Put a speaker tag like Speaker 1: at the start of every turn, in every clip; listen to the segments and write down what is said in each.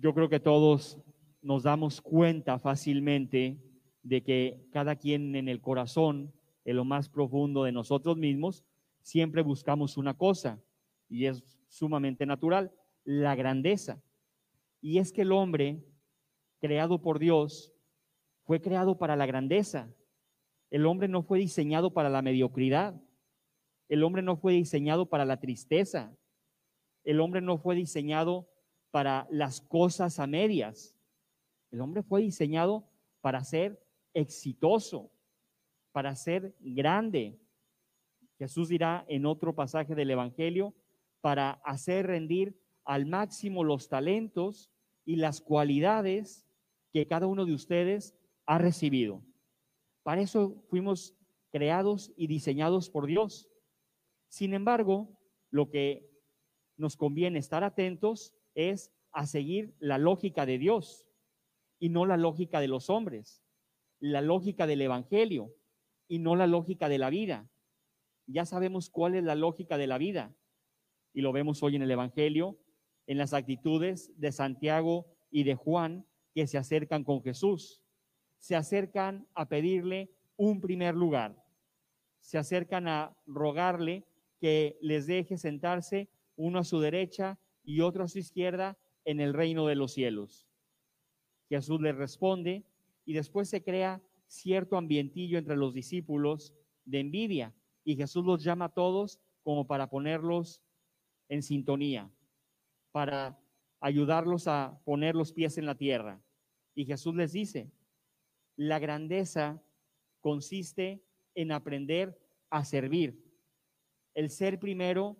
Speaker 1: Yo creo que todos nos damos cuenta fácilmente de que cada quien en el corazón, en lo más profundo de nosotros mismos, siempre buscamos una cosa y es sumamente natural, la grandeza. Y es que el hombre, creado por Dios, fue creado para la grandeza. El hombre no fue diseñado para la mediocridad. El hombre no fue diseñado para la tristeza. El hombre no fue diseñado para las cosas a medias. El hombre fue diseñado para ser exitoso, para ser grande. Jesús dirá en otro pasaje del Evangelio, para hacer rendir al máximo los talentos y las cualidades que cada uno de ustedes ha recibido. Para eso fuimos creados y diseñados por Dios. Sin embargo, lo que nos conviene estar atentos es a seguir la lógica de Dios y no la lógica de los hombres, la lógica del Evangelio y no la lógica de la vida. Ya sabemos cuál es la lógica de la vida y lo vemos hoy en el Evangelio, en las actitudes de Santiago y de Juan que se acercan con Jesús. Se acercan a pedirle un primer lugar. Se acercan a rogarle que les deje sentarse uno a su derecha y otro a su izquierda en el reino de los cielos. Jesús les responde y después se crea cierto ambientillo entre los discípulos de envidia y Jesús los llama a todos como para ponerlos en sintonía, para ayudarlos a poner los pies en la tierra. Y Jesús les dice, la grandeza consiste en aprender a servir. El ser primero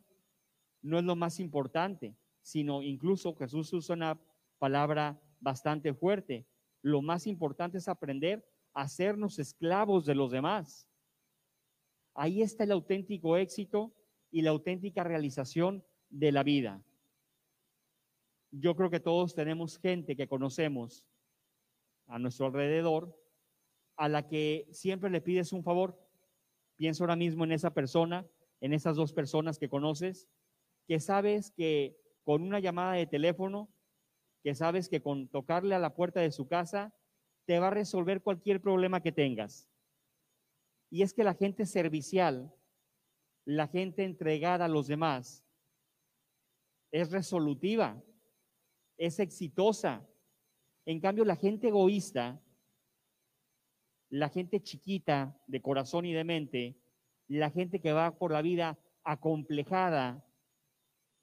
Speaker 1: no es lo más importante, sino incluso Jesús usa una palabra bastante fuerte. Lo más importante es aprender a hacernos esclavos de los demás. Ahí está el auténtico éxito y la auténtica realización de la vida. Yo creo que todos tenemos gente que conocemos a nuestro alrededor a la que siempre le pides un favor. Pienso ahora mismo en esa persona, en esas dos personas que conoces, que sabes que con una llamada de teléfono, que sabes que con tocarle a la puerta de su casa, te va a resolver cualquier problema que tengas. Y es que la gente servicial, la gente entregada a los demás, es resolutiva, es exitosa. En cambio, la gente egoísta, la gente chiquita de corazón y de mente, la gente que va por la vida acomplejada,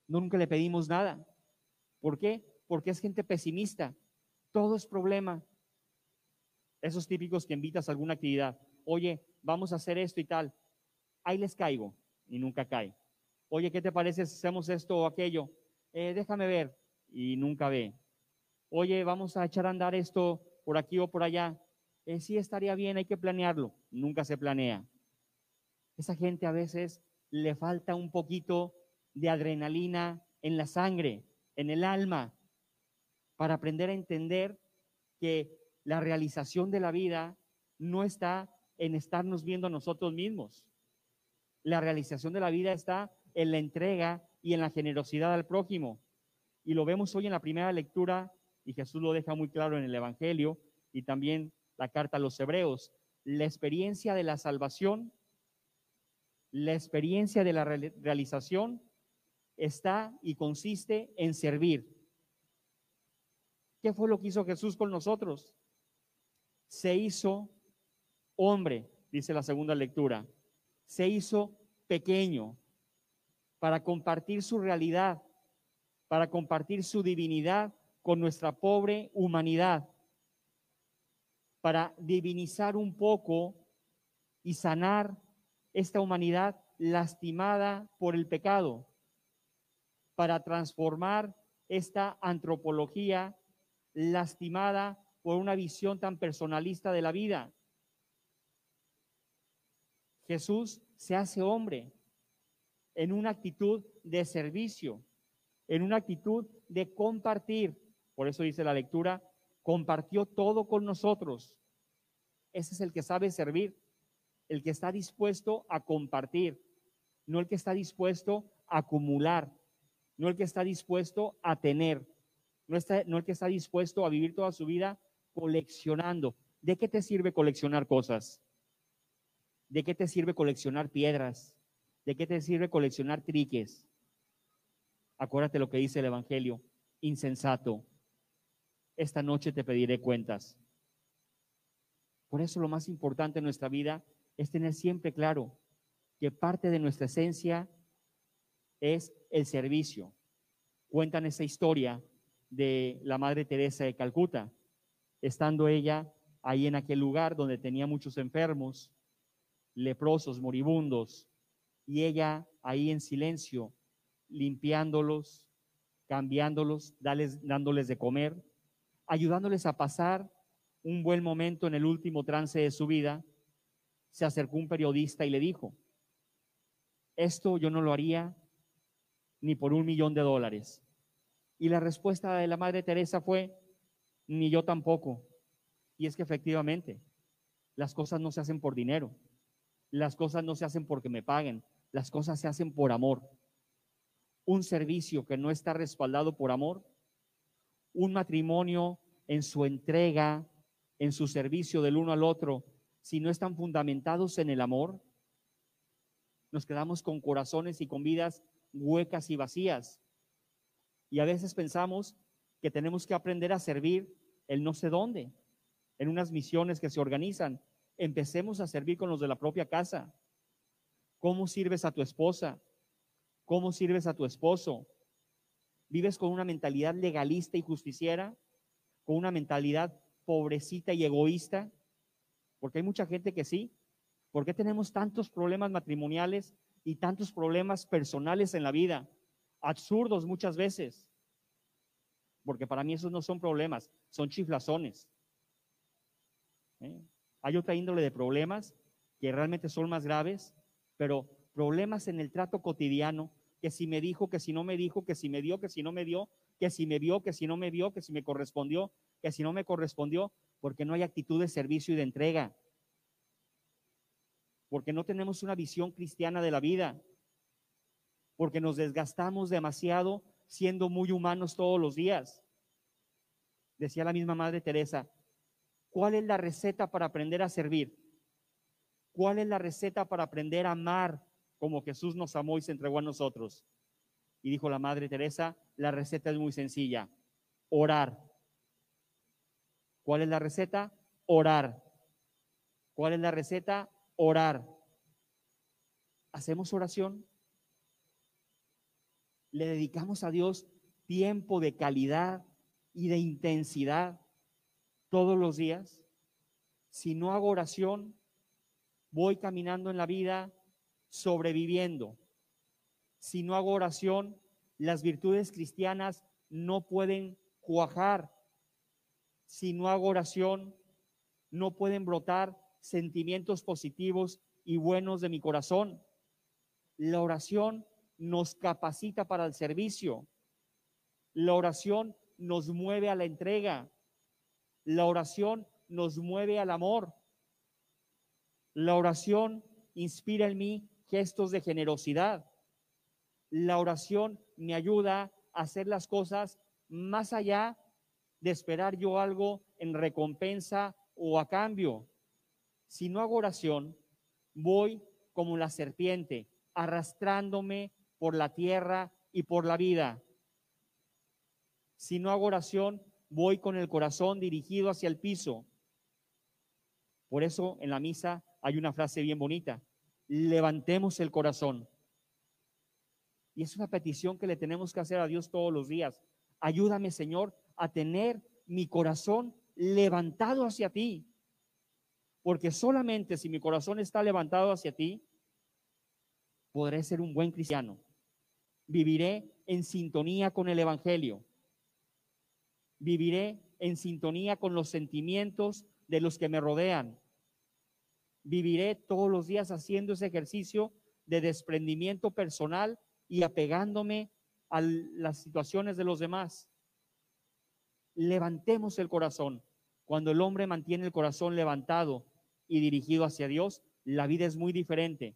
Speaker 1: nunca le pedimos nada. ¿Por qué? Porque es gente pesimista. Todo es problema. Esos típicos que invitas a alguna actividad. Oye, vamos a hacer esto y tal. Ahí les caigo y nunca cae. Oye, ¿qué te parece si hacemos esto o aquello? Eh, déjame ver y nunca ve. Oye, vamos a echar a andar esto por aquí o por allá. Eh, sí, estaría bien, hay que planearlo. Nunca se planea. Esa gente a veces le falta un poquito de adrenalina en la sangre, en el alma, para aprender a entender que la realización de la vida no está en estarnos viendo a nosotros mismos. La realización de la vida está en la entrega y en la generosidad al prójimo. Y lo vemos hoy en la primera lectura, y Jesús lo deja muy claro en el Evangelio y también la carta a los Hebreos. La experiencia de la salvación, la experiencia de la realización está y consiste en servir. ¿Qué fue lo que hizo Jesús con nosotros? Se hizo hombre, dice la segunda lectura. Se hizo pequeño para compartir su realidad, para compartir su divinidad con nuestra pobre humanidad, para divinizar un poco y sanar esta humanidad lastimada por el pecado para transformar esta antropología lastimada por una visión tan personalista de la vida. Jesús se hace hombre en una actitud de servicio, en una actitud de compartir. Por eso dice la lectura, compartió todo con nosotros. Ese es el que sabe servir, el que está dispuesto a compartir, no el que está dispuesto a acumular, no el que está dispuesto a tener. no, está, no el que está dispuesto a vivir toda su vida coleccionando. ¿De qué te sirve coleccionar cosas? ¿De qué te sirve coleccionar piedras? ¿De qué te sirve coleccionar triques? Acuérdate lo que dice el Evangelio, insensato. Esta noche te pediré cuentas. Por eso lo más importante en nuestra vida es tener siempre claro que parte de nuestra esencia es el servicio. Cuentan esa historia de la Madre Teresa de Calcuta, estando ella ahí en aquel lugar donde tenía muchos enfermos, leprosos, moribundos, y ella ahí en silencio, limpiándolos, cambiándolos, dándoles de comer, ayudándoles a pasar un buen momento en el último trance de su vida, se acercó un periodista y le dijo, esto yo no lo haría ni por un millón de dólares. Y la respuesta de la Madre Teresa fue, ni yo tampoco. Y es que efectivamente, las cosas no se hacen por dinero, las cosas no se hacen porque me paguen, las cosas se hacen por amor. Un servicio que no está respaldado por amor, un matrimonio en su entrega, en su servicio del uno al otro, si no están fundamentados en el amor, nos quedamos con corazones y con vidas huecas y vacías. Y a veces pensamos que tenemos que aprender a servir el no sé dónde, en unas misiones que se organizan. Empecemos a servir con los de la propia casa. ¿Cómo sirves a tu esposa? ¿Cómo sirves a tu esposo? ¿Vives con una mentalidad legalista y justiciera? ¿Con una mentalidad pobrecita y egoísta? Porque hay mucha gente que sí. ¿Por qué tenemos tantos problemas matrimoniales y tantos problemas personales en la vida? Absurdos muchas veces. Porque para mí esos no son problemas, son chiflazones. ¿Eh? Hay otra índole de problemas que realmente son más graves, pero problemas en el trato cotidiano, que si me dijo, que si no me dijo, que si me dio, que si no me dio, que si me vio, que si no me vio, que si me correspondió, que si no me correspondió, porque no hay actitud de servicio y de entrega, porque no tenemos una visión cristiana de la vida, porque nos desgastamos demasiado siendo muy humanos todos los días. Decía la misma Madre Teresa, ¿cuál es la receta para aprender a servir? ¿Cuál es la receta para aprender a amar como Jesús nos amó y se entregó a nosotros? Y dijo la Madre Teresa, la receta es muy sencilla, orar. ¿Cuál es la receta? Orar. ¿Cuál es la receta? Orar. ¿Hacemos oración? ¿Le dedicamos a Dios tiempo de calidad y de intensidad todos los días? Si no hago oración, voy caminando en la vida sobreviviendo. Si no hago oración, las virtudes cristianas no pueden cuajar. Si no hago oración, no pueden brotar sentimientos positivos y buenos de mi corazón. La oración nos capacita para el servicio. La oración nos mueve a la entrega. La oración nos mueve al amor. La oración inspira en mí gestos de generosidad. La oración me ayuda a hacer las cosas más allá de esperar yo algo en recompensa o a cambio. Si no hago oración, voy como la serpiente, arrastrándome por la tierra y por la vida. Si no hago oración, voy con el corazón dirigido hacia el piso. Por eso en la misa hay una frase bien bonita, levantemos el corazón. Y es una petición que le tenemos que hacer a Dios todos los días. Ayúdame, Señor, a tener mi corazón levantado hacia ti. Porque solamente si mi corazón está levantado hacia ti, podré ser un buen cristiano. Viviré en sintonía con el Evangelio. Viviré en sintonía con los sentimientos de los que me rodean viviré todos los días haciendo ese ejercicio de desprendimiento personal y apegándome a las situaciones de los demás. Levantemos el corazón. Cuando el hombre mantiene el corazón levantado y dirigido hacia Dios, la vida es muy diferente.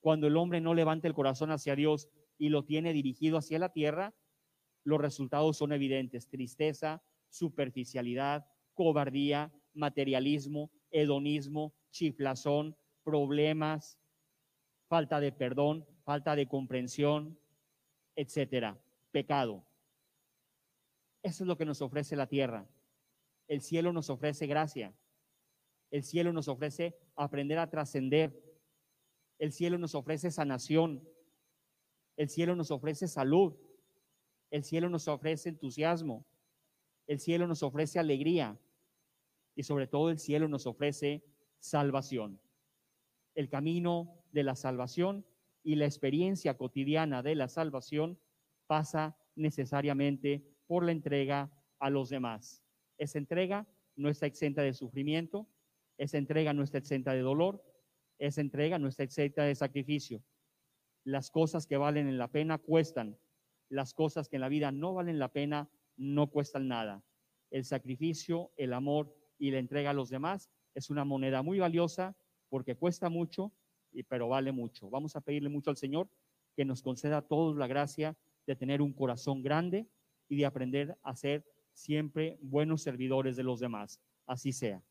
Speaker 1: Cuando el hombre no levanta el corazón hacia Dios y lo tiene dirigido hacia la tierra, los resultados son evidentes. Tristeza, superficialidad, cobardía, materialismo, hedonismo, chiflazón, problemas, falta de perdón, falta de comprensión, etcétera. Pecado. Eso es lo que nos ofrece la tierra. El cielo nos ofrece gracia. El cielo nos ofrece aprender a trascender. El cielo nos ofrece sanación. El cielo nos ofrece salud. El cielo nos ofrece entusiasmo. El cielo nos ofrece alegría. Y sobre todo el cielo nos ofrece salvación. El camino de la salvación y la experiencia cotidiana de la salvación pasa necesariamente por la entrega a los demás. Esa entrega no está exenta de sufrimiento, esa entrega no está exenta de dolor, esa entrega no está exenta de sacrificio. Las cosas que valen la pena cuestan, las cosas que en la vida no valen la pena no cuestan nada. El sacrificio, el amor y la entrega a los demás es una moneda muy valiosa porque cuesta mucho, pero vale mucho. Vamos a pedirle mucho al Señor que nos conceda a todos la gracia de tener un corazón grande y de aprender a ser siempre buenos servidores de los demás. Así sea.